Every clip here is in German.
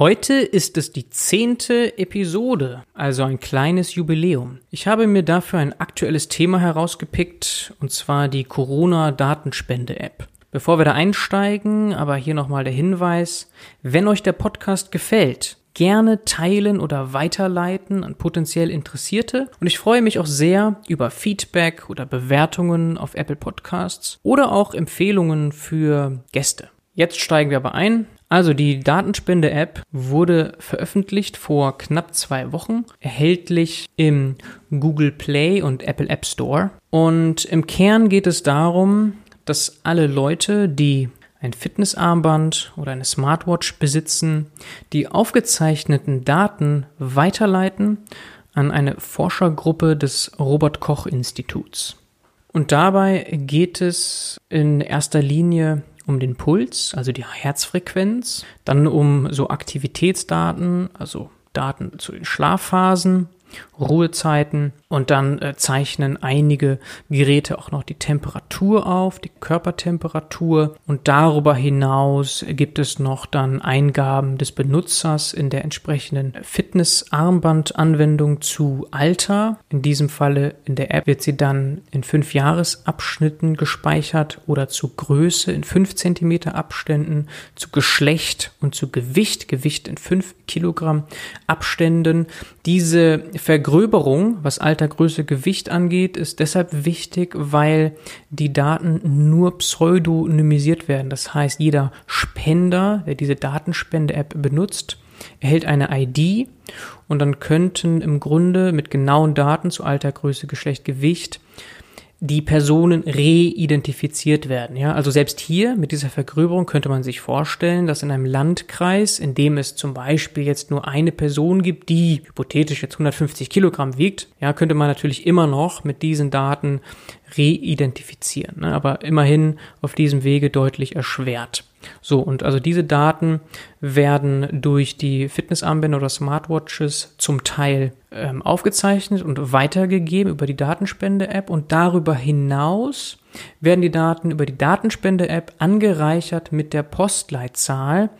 Heute ist es die zehnte Episode, also ein kleines Jubiläum. Ich habe mir dafür ein aktuelles Thema herausgepickt, und zwar die Corona-Datenspende-App. Bevor wir da einsteigen, aber hier nochmal der Hinweis, wenn euch der Podcast gefällt, gerne teilen oder weiterleiten an potenziell Interessierte. Und ich freue mich auch sehr über Feedback oder Bewertungen auf Apple Podcasts oder auch Empfehlungen für Gäste. Jetzt steigen wir aber ein. Also die Datenspende-App wurde veröffentlicht vor knapp zwei Wochen, erhältlich im Google Play und Apple App Store. Und im Kern geht es darum, dass alle Leute, die ein Fitnessarmband oder eine Smartwatch besitzen, die aufgezeichneten Daten weiterleiten an eine Forschergruppe des Robert Koch Instituts. Und dabei geht es in erster Linie um den Puls, also die Herzfrequenz, dann um so Aktivitätsdaten, also Daten zu den Schlafphasen, Ruhezeiten und dann äh, zeichnen einige Geräte auch noch die Temperatur auf, die Körpertemperatur und darüber hinaus gibt es noch dann Eingaben des Benutzers in der entsprechenden Fitness-Armband-Anwendung zu Alter. In diesem Falle in der App wird sie dann in fünf Jahresabschnitten gespeichert oder zu Größe in fünf Zentimeter Abständen, zu Geschlecht und zu Gewicht, Gewicht in fünf Kilogramm Abständen. Diese Vergröberung, was Alter, Größe, Gewicht angeht, ist deshalb wichtig, weil die Daten nur pseudonymisiert werden. Das heißt, jeder Spender, der diese Datenspende-App benutzt, erhält eine ID und dann könnten im Grunde mit genauen Daten zu Alter, Größe, Geschlecht, Gewicht die Personen reidentifiziert werden. Ja, also selbst hier mit dieser Vergröberung könnte man sich vorstellen, dass in einem Landkreis, in dem es zum Beispiel jetzt nur eine Person gibt, die hypothetisch jetzt 150 Kilogramm wiegt, ja, könnte man natürlich immer noch mit diesen Daten reidentifizieren, ne, aber immerhin auf diesem Wege deutlich erschwert. So, und also diese Daten werden durch die Fitnessarmbänder oder Smartwatches zum Teil ähm, aufgezeichnet und weitergegeben über die Datenspende-App und darüber hinaus werden die Daten über die Datenspende-App angereichert mit der Postleitzahl,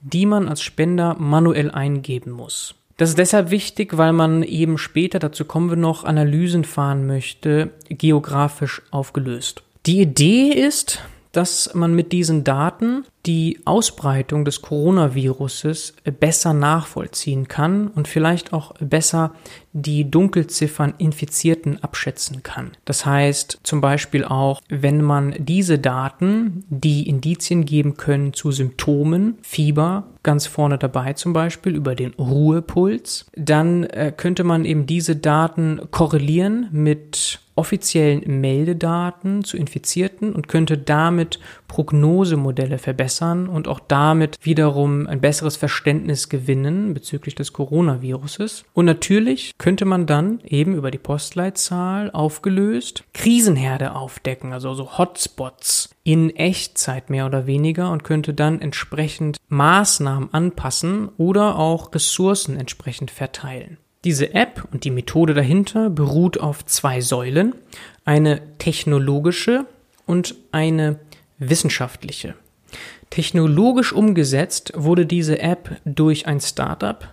die man als Spender manuell eingeben muss. Das ist deshalb wichtig, weil man eben später, dazu kommen wir noch, Analysen fahren möchte, geografisch aufgelöst. Die Idee ist, dass man mit diesen Daten die Ausbreitung des Coronaviruses besser nachvollziehen kann und vielleicht auch besser die Dunkelziffern Infizierten abschätzen kann. Das heißt zum Beispiel auch, wenn man diese Daten, die Indizien geben können zu Symptomen, Fieber, ganz vorne dabei zum Beispiel über den Ruhepuls, dann äh, könnte man eben diese Daten korrelieren mit offiziellen Meldedaten zu Infizierten und könnte damit Prognosemodelle verbessern und auch damit wiederum ein besseres Verständnis gewinnen bezüglich des Coronaviruses. Und natürlich könnte man dann eben über die Postleitzahl aufgelöst Krisenherde aufdecken, also so Hotspots in Echtzeit mehr oder weniger und könnte dann entsprechend Maßnahmen anpassen oder auch Ressourcen entsprechend verteilen. Diese App und die Methode dahinter beruht auf zwei Säulen, eine technologische und eine wissenschaftliche. Technologisch umgesetzt wurde diese App durch ein Startup,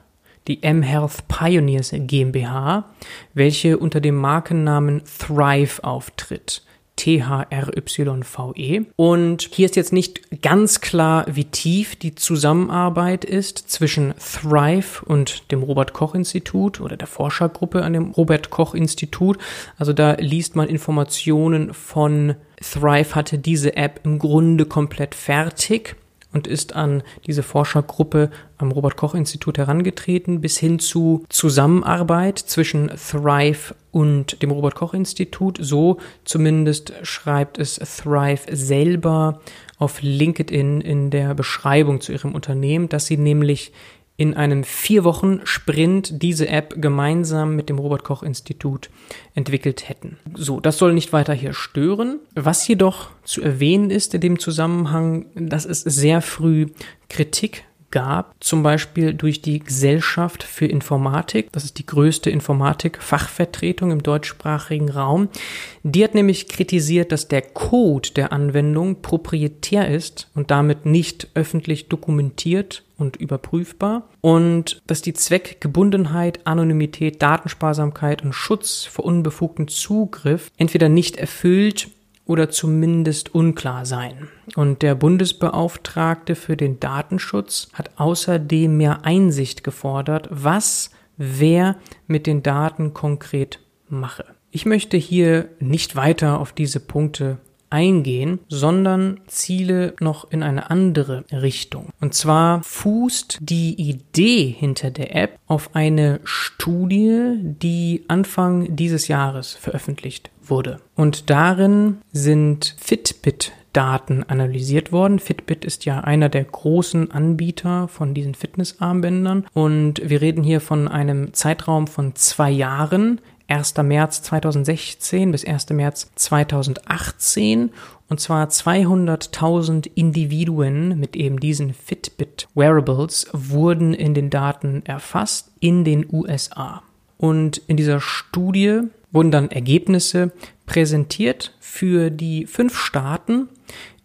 die mHealth Pioneers GmbH, welche unter dem Markennamen Thrive auftritt. T-H-R-Y-V-E. Und hier ist jetzt nicht ganz klar, wie tief die Zusammenarbeit ist zwischen Thrive und dem Robert Koch Institut oder der Forschergruppe an dem Robert Koch Institut. Also da liest man Informationen von Thrive hatte diese App im Grunde komplett fertig und ist an diese Forschergruppe am Robert Koch Institut herangetreten, bis hin zu Zusammenarbeit zwischen Thrive und dem Robert Koch Institut. So zumindest schreibt es Thrive selber auf LinkedIn in der Beschreibung zu ihrem Unternehmen, dass sie nämlich in einem vier Wochen Sprint diese App gemeinsam mit dem Robert Koch Institut entwickelt hätten. So, das soll nicht weiter hier stören. Was jedoch zu erwähnen ist in dem Zusammenhang, dass es sehr früh Kritik gab, zum Beispiel durch die Gesellschaft für Informatik, das ist die größte Informatik-Fachvertretung im deutschsprachigen Raum. Die hat nämlich kritisiert, dass der Code der Anwendung proprietär ist und damit nicht öffentlich dokumentiert und überprüfbar und dass die Zweckgebundenheit, Anonymität, Datensparsamkeit und Schutz vor unbefugtem Zugriff entweder nicht erfüllt oder zumindest unklar sein. Und der Bundesbeauftragte für den Datenschutz hat außerdem mehr Einsicht gefordert, was wer mit den Daten konkret mache. Ich möchte hier nicht weiter auf diese Punkte eingehen, sondern ziele noch in eine andere Richtung. Und zwar fußt die Idee hinter der App auf eine Studie, die Anfang dieses Jahres veröffentlicht wurde. Und darin sind Fitbit Daten analysiert worden. Fitbit ist ja einer der großen Anbieter von diesen Fitnessarmbändern und wir reden hier von einem Zeitraum von zwei Jahren, 1. März 2016 bis 1. März 2018 und zwar 200.000 Individuen mit eben diesen Fitbit Wearables wurden in den Daten erfasst in den USA. Und in dieser Studie wurden dann Ergebnisse präsentiert für die fünf Staaten,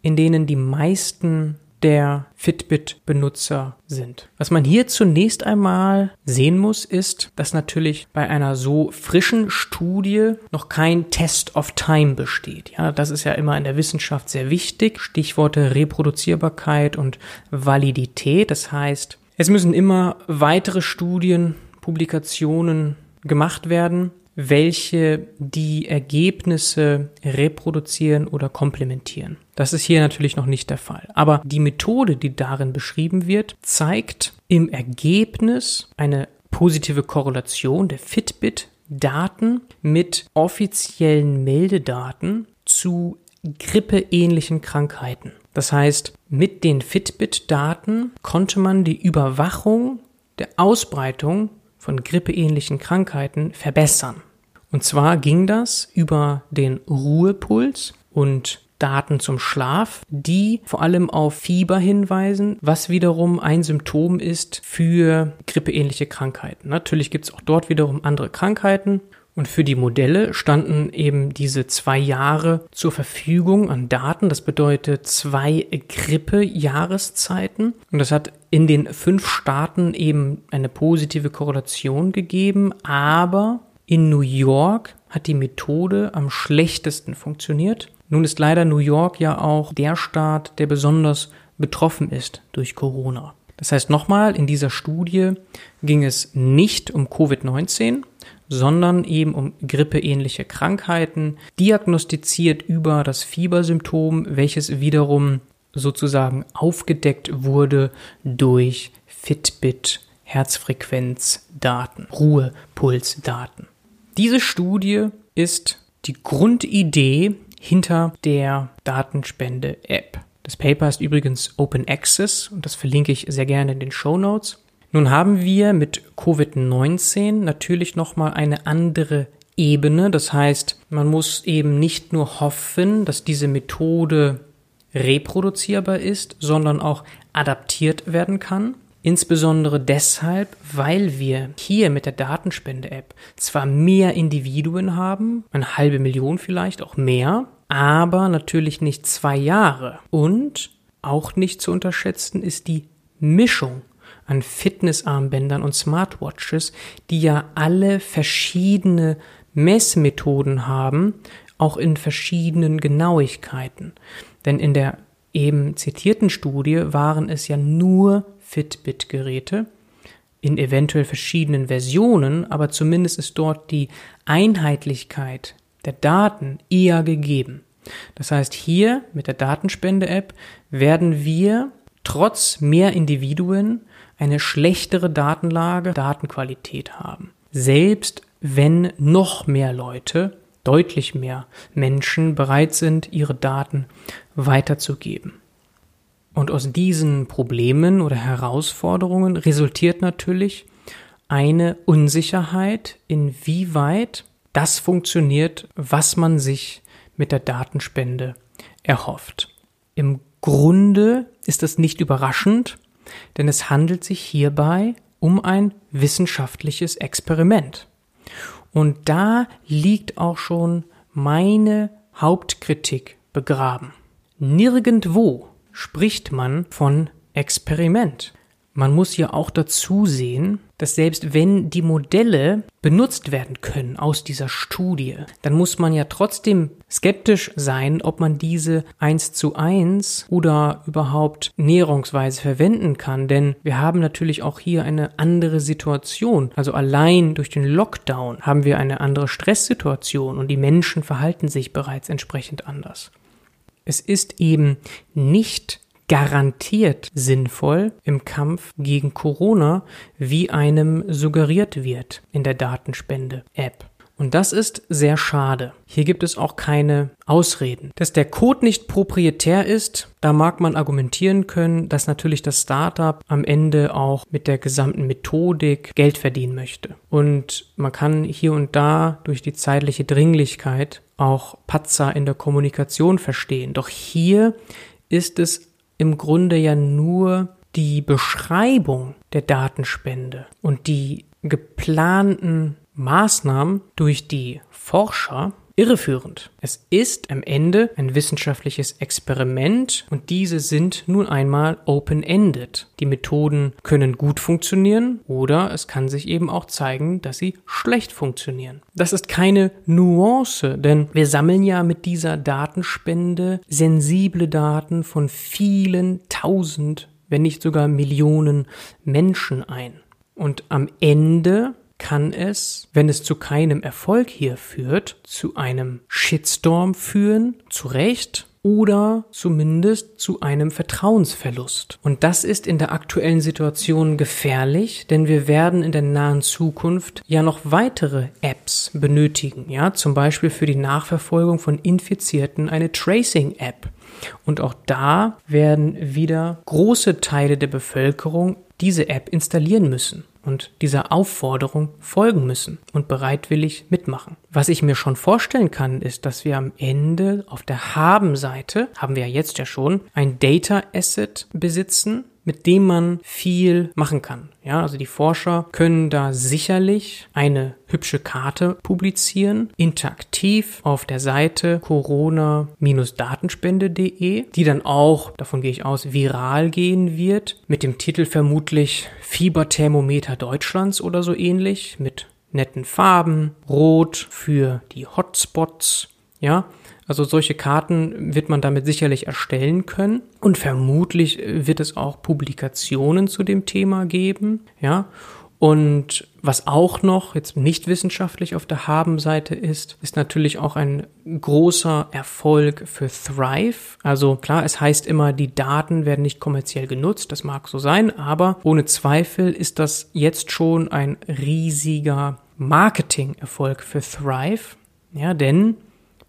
in denen die meisten der Fitbit-Benutzer sind. Was man hier zunächst einmal sehen muss, ist, dass natürlich bei einer so frischen Studie noch kein Test of Time besteht. Ja, das ist ja immer in der Wissenschaft sehr wichtig. Stichworte Reproduzierbarkeit und Validität. Das heißt, es müssen immer weitere Studien, Publikationen gemacht werden, welche die Ergebnisse reproduzieren oder komplementieren. Das ist hier natürlich noch nicht der Fall. Aber die Methode, die darin beschrieben wird, zeigt im Ergebnis eine positive Korrelation der Fitbit-Daten mit offiziellen Meldedaten zu grippeähnlichen Krankheiten. Das heißt, mit den Fitbit-Daten konnte man die Überwachung der Ausbreitung von grippeähnlichen Krankheiten verbessern. Und zwar ging das über den Ruhepuls und Daten zum Schlaf, die vor allem auf Fieber hinweisen, was wiederum ein Symptom ist für grippeähnliche Krankheiten. Natürlich gibt es auch dort wiederum andere Krankheiten. Und für die Modelle standen eben diese zwei Jahre zur Verfügung an Daten. Das bedeutet zwei Grippe-Jahreszeiten. Und das hat in den fünf Staaten eben eine positive Korrelation gegeben. Aber in New York hat die Methode am schlechtesten funktioniert. Nun ist leider New York ja auch der Staat, der besonders betroffen ist durch Corona. Das heißt nochmal, in dieser Studie ging es nicht um Covid-19, sondern eben um grippeähnliche Krankheiten, diagnostiziert über das Fiebersymptom, welches wiederum sozusagen aufgedeckt wurde durch Fitbit Herzfrequenzdaten, Ruhepulsdaten. Diese Studie ist die Grundidee hinter der Datenspende-App. Das Paper ist übrigens Open Access und das verlinke ich sehr gerne in den Show Notes. Nun haben wir mit Covid-19 natürlich nochmal eine andere Ebene. Das heißt, man muss eben nicht nur hoffen, dass diese Methode reproduzierbar ist, sondern auch adaptiert werden kann. Insbesondere deshalb, weil wir hier mit der Datenspende-App zwar mehr Individuen haben, eine halbe Million vielleicht, auch mehr, aber natürlich nicht zwei Jahre. Und auch nicht zu unterschätzen ist die Mischung an Fitnessarmbändern und Smartwatches, die ja alle verschiedene Messmethoden haben, auch in verschiedenen Genauigkeiten. Denn in der eben zitierten Studie waren es ja nur Fitbit-Geräte in eventuell verschiedenen Versionen, aber zumindest ist dort die Einheitlichkeit der Daten eher gegeben. Das heißt, hier mit der Datenspende-App werden wir trotz mehr Individuen eine schlechtere Datenlage, Datenqualität haben. Selbst wenn noch mehr Leute, deutlich mehr Menschen bereit sind, ihre Daten weiterzugeben. Und aus diesen Problemen oder Herausforderungen resultiert natürlich eine Unsicherheit, inwieweit das funktioniert, was man sich mit der Datenspende erhofft. Im Grunde ist das nicht überraschend, denn es handelt sich hierbei um ein wissenschaftliches Experiment. Und da liegt auch schon meine Hauptkritik begraben. Nirgendwo spricht man von Experiment. Man muss ja auch dazu sehen, dass selbst wenn die Modelle benutzt werden können aus dieser Studie, dann muss man ja trotzdem skeptisch sein, ob man diese eins zu eins oder überhaupt näherungsweise verwenden kann, denn wir haben natürlich auch hier eine andere Situation. Also allein durch den Lockdown haben wir eine andere Stresssituation und die Menschen verhalten sich bereits entsprechend anders. Es ist eben nicht garantiert sinnvoll im Kampf gegen Corona, wie einem suggeriert wird in der Datenspende-App. Und das ist sehr schade. Hier gibt es auch keine Ausreden. Dass der Code nicht proprietär ist, da mag man argumentieren können, dass natürlich das Startup am Ende auch mit der gesamten Methodik Geld verdienen möchte. Und man kann hier und da durch die zeitliche Dringlichkeit auch Patzer in der Kommunikation verstehen. Doch hier ist es im Grunde ja nur die Beschreibung der Datenspende und die geplanten Maßnahmen durch die Forscher irreführend. Es ist am Ende ein wissenschaftliches Experiment und diese sind nun einmal open-ended. Die Methoden können gut funktionieren oder es kann sich eben auch zeigen, dass sie schlecht funktionieren. Das ist keine Nuance, denn wir sammeln ja mit dieser Datenspende sensible Daten von vielen tausend, wenn nicht sogar Millionen Menschen ein. Und am Ende kann es, wenn es zu keinem Erfolg hier führt, zu einem Shitstorm führen, zu Recht, oder zumindest zu einem Vertrauensverlust. Und das ist in der aktuellen Situation gefährlich, denn wir werden in der nahen Zukunft ja noch weitere Apps benötigen, ja, zum Beispiel für die Nachverfolgung von Infizierten eine Tracing-App. Und auch da werden wieder große Teile der Bevölkerung diese App installieren müssen und dieser Aufforderung folgen müssen und bereitwillig mitmachen. Was ich mir schon vorstellen kann, ist, dass wir am Ende auf der Haben-Seite, haben wir ja jetzt ja schon, ein Data Asset besitzen, mit dem man viel machen kann. Ja, also die Forscher können da sicherlich eine hübsche Karte publizieren, interaktiv auf der Seite corona-datenspende.de, die dann auch, davon gehe ich aus, viral gehen wird, mit dem Titel vermutlich Fieberthermometer Deutschlands oder so ähnlich, mit netten Farben, rot für die Hotspots, ja, also solche Karten wird man damit sicherlich erstellen können und vermutlich wird es auch Publikationen zu dem Thema geben, ja. Und was auch noch jetzt nicht wissenschaftlich auf der Habenseite ist, ist natürlich auch ein großer Erfolg für Thrive. Also klar, es heißt immer, die Daten werden nicht kommerziell genutzt, das mag so sein, aber ohne Zweifel ist das jetzt schon ein riesiger Marketing-Erfolg für Thrive. Ja, denn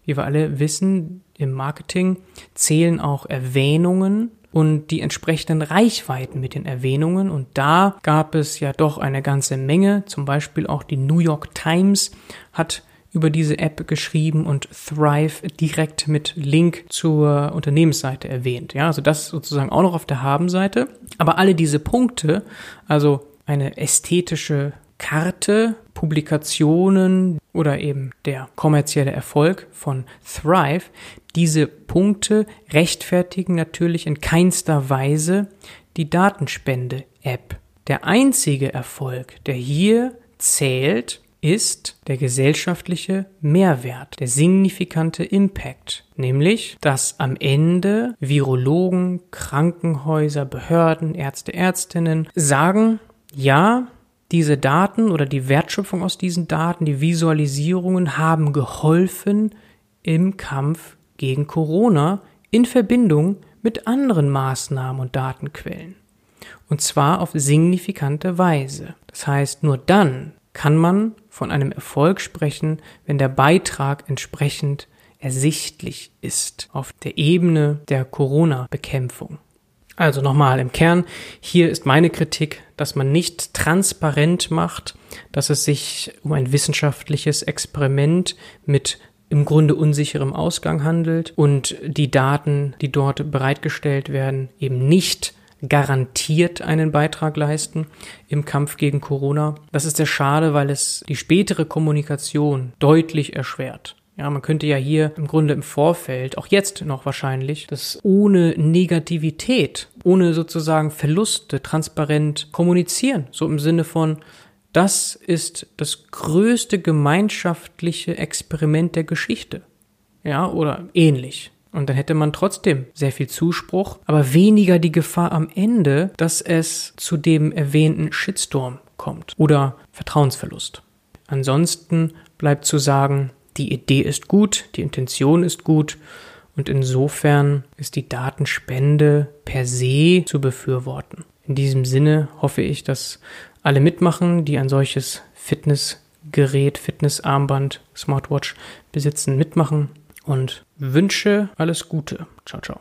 wie wir alle wissen, im Marketing zählen auch Erwähnungen und die entsprechenden Reichweiten mit den Erwähnungen. Und da gab es ja doch eine ganze Menge. Zum Beispiel auch die New York Times hat über diese App geschrieben und Thrive direkt mit Link zur Unternehmensseite erwähnt. Ja, also das sozusagen auch noch auf der Habenseite. Aber alle diese Punkte, also eine ästhetische Karte, Publikationen oder eben der kommerzielle Erfolg von Thrive, diese Punkte rechtfertigen natürlich in keinster Weise die Datenspende-App. Der einzige Erfolg, der hier zählt, ist der gesellschaftliche Mehrwert, der signifikante Impact, nämlich dass am Ende Virologen, Krankenhäuser, Behörden, Ärzte, Ärztinnen sagen, ja, diese Daten oder die Wertschöpfung aus diesen Daten, die Visualisierungen haben geholfen im Kampf gegen Corona in Verbindung mit anderen Maßnahmen und Datenquellen. Und zwar auf signifikante Weise. Das heißt, nur dann kann man von einem Erfolg sprechen, wenn der Beitrag entsprechend ersichtlich ist auf der Ebene der Corona-Bekämpfung. Also nochmal im Kern, hier ist meine Kritik, dass man nicht transparent macht, dass es sich um ein wissenschaftliches Experiment mit im Grunde unsicherem Ausgang handelt und die Daten, die dort bereitgestellt werden, eben nicht garantiert einen Beitrag leisten im Kampf gegen Corona. Das ist sehr schade, weil es die spätere Kommunikation deutlich erschwert. Ja, man könnte ja hier im Grunde im Vorfeld, auch jetzt noch wahrscheinlich, das ohne Negativität, ohne sozusagen Verluste transparent kommunizieren. So im Sinne von, das ist das größte gemeinschaftliche Experiment der Geschichte. Ja, oder ähnlich. Und dann hätte man trotzdem sehr viel Zuspruch, aber weniger die Gefahr am Ende, dass es zu dem erwähnten Shitstorm kommt oder Vertrauensverlust. Ansonsten bleibt zu sagen, die Idee ist gut, die Intention ist gut und insofern ist die Datenspende per se zu befürworten. In diesem Sinne hoffe ich, dass alle mitmachen, die ein solches Fitnessgerät, Fitnessarmband, Smartwatch besitzen, mitmachen und wünsche alles Gute. Ciao, ciao.